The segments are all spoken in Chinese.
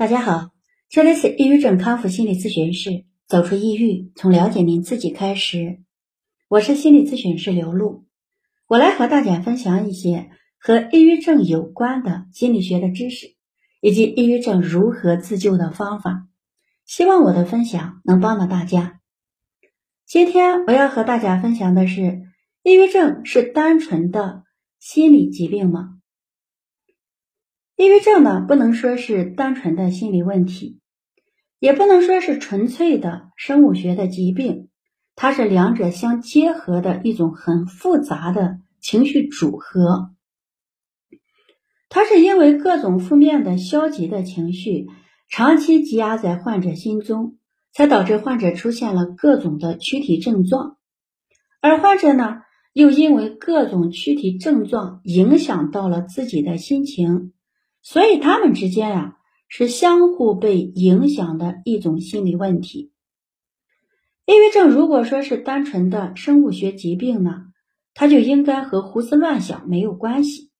大家好，这里是抑郁症康复心理咨询室，走出抑郁，从了解您自己开始。我是心理咨询师刘露，我来和大家分享一些和抑郁症有关的心理学的知识，以及抑郁症如何自救的方法。希望我的分享能帮到大家。今天我要和大家分享的是，抑郁症是单纯的心理疾病吗？抑郁症呢，不能说是单纯的心理问题，也不能说是纯粹的生物学的疾病，它是两者相结合的一种很复杂的情绪组合。它是因为各种负面的消极的情绪长期积压在患者心中，才导致患者出现了各种的躯体症状，而患者呢，又因为各种躯体症状影响到了自己的心情。所以他们之间呀是相互被影响的一种心理问题。抑郁症如果说是单纯的生物学疾病呢，它就应该和胡思乱想没有关系。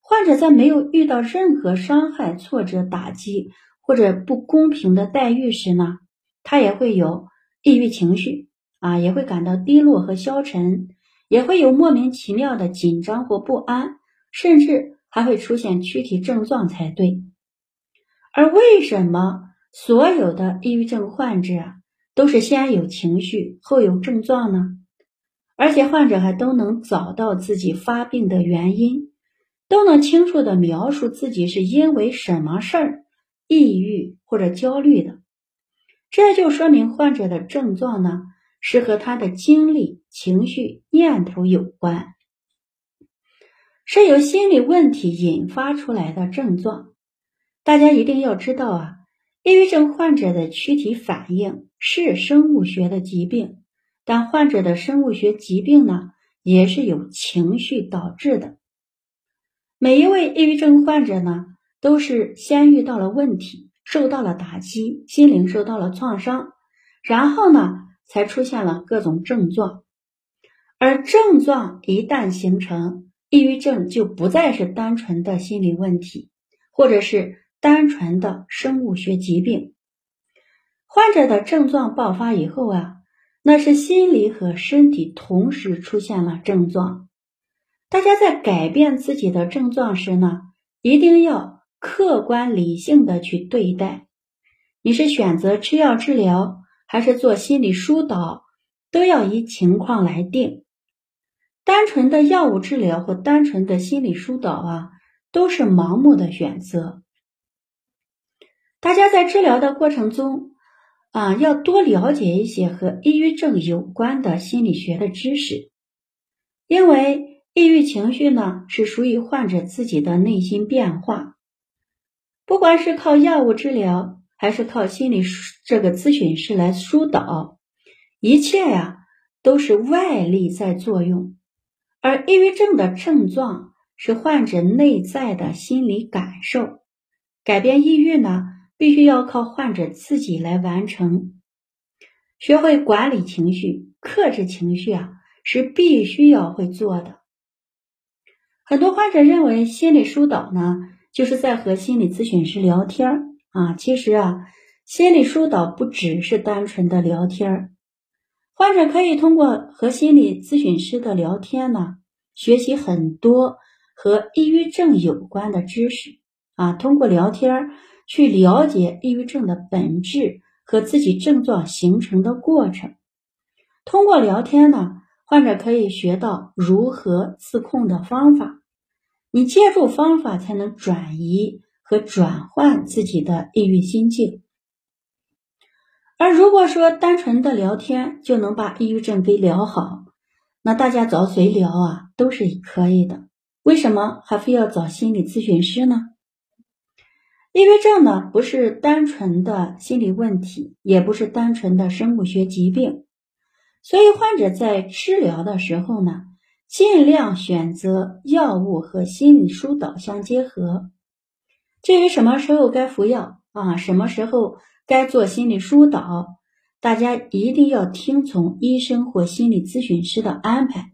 患者在没有遇到任何伤害、挫折、打击或者不公平的待遇时呢，他也会有抑郁情绪啊，也会感到低落和消沉，也会有莫名其妙的紧张或不安，甚至。还会出现躯体症状才对，而为什么所有的抑郁症患者都是先有情绪后有症状呢？而且患者还都能找到自己发病的原因，都能清楚的描述自己是因为什么事儿抑郁或者焦虑的，这就说明患者的症状呢是和他的经历、情绪、念头有关。是由心理问题引发出来的症状，大家一定要知道啊！抑郁症患者的躯体反应是生物学的疾病，但患者的生物学疾病呢，也是由情绪导致的。每一位抑郁症患者呢，都是先遇到了问题，受到了打击，心灵受到了创伤，然后呢，才出现了各种症状，而症状一旦形成，抑郁症就不再是单纯的心理问题，或者是单纯的生物学疾病。患者的症状爆发以后啊，那是心理和身体同时出现了症状。大家在改变自己的症状时呢，一定要客观理性的去对待。你是选择吃药治疗，还是做心理疏导，都要依情况来定。单纯的药物治疗或单纯的心理疏导啊，都是盲目的选择。大家在治疗的过程中啊，要多了解一些和抑郁症有关的心理学的知识，因为抑郁情绪呢是属于患者自己的内心变化，不管是靠药物治疗，还是靠心理这个咨询师来疏导，一切呀都是外力在作用。而抑郁症的症状是患者内在的心理感受，改变抑郁呢，必须要靠患者自己来完成。学会管理情绪、克制情绪啊，是必须要会做的。很多患者认为心理疏导呢，就是在和心理咨询师聊天儿啊，其实啊，心理疏导不只是单纯的聊天儿。患者可以通过和心理咨询师的聊天呢，学习很多和抑郁症有关的知识啊。通过聊天去了解抑郁症的本质和自己症状形成的过程。通过聊天呢，患者可以学到如何自控的方法。你借助方法才能转移和转换自己的抑郁心境。而如果说单纯的聊天就能把抑郁症给疗好，那大家找谁聊啊都是可以的。为什么还非要找心理咨询师呢？抑郁症呢不是单纯的心理问题，也不是单纯的生物学疾病，所以患者在治疗的时候呢，尽量选择药物和心理疏导相结合。至于什么时候该服药啊，什么时候？该做心理疏导，大家一定要听从医生或心理咨询师的安排。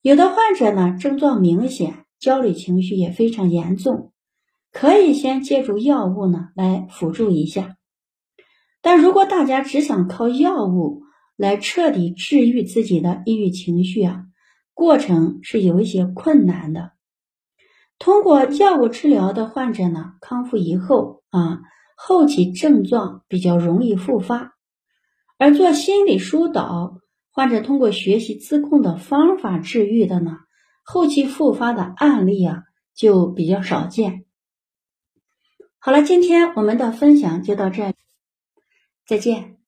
有的患者呢，症状明显，焦虑情绪也非常严重，可以先借助药物呢来辅助一下。但如果大家只想靠药物来彻底治愈自己的抑郁情绪啊，过程是有一些困难的。通过药物治疗的患者呢，康复以后啊，后期症状比较容易复发；而做心理疏导，患者通过学习自控的方法治愈的呢，后期复发的案例啊就比较少见。好了，今天我们的分享就到这里。再见。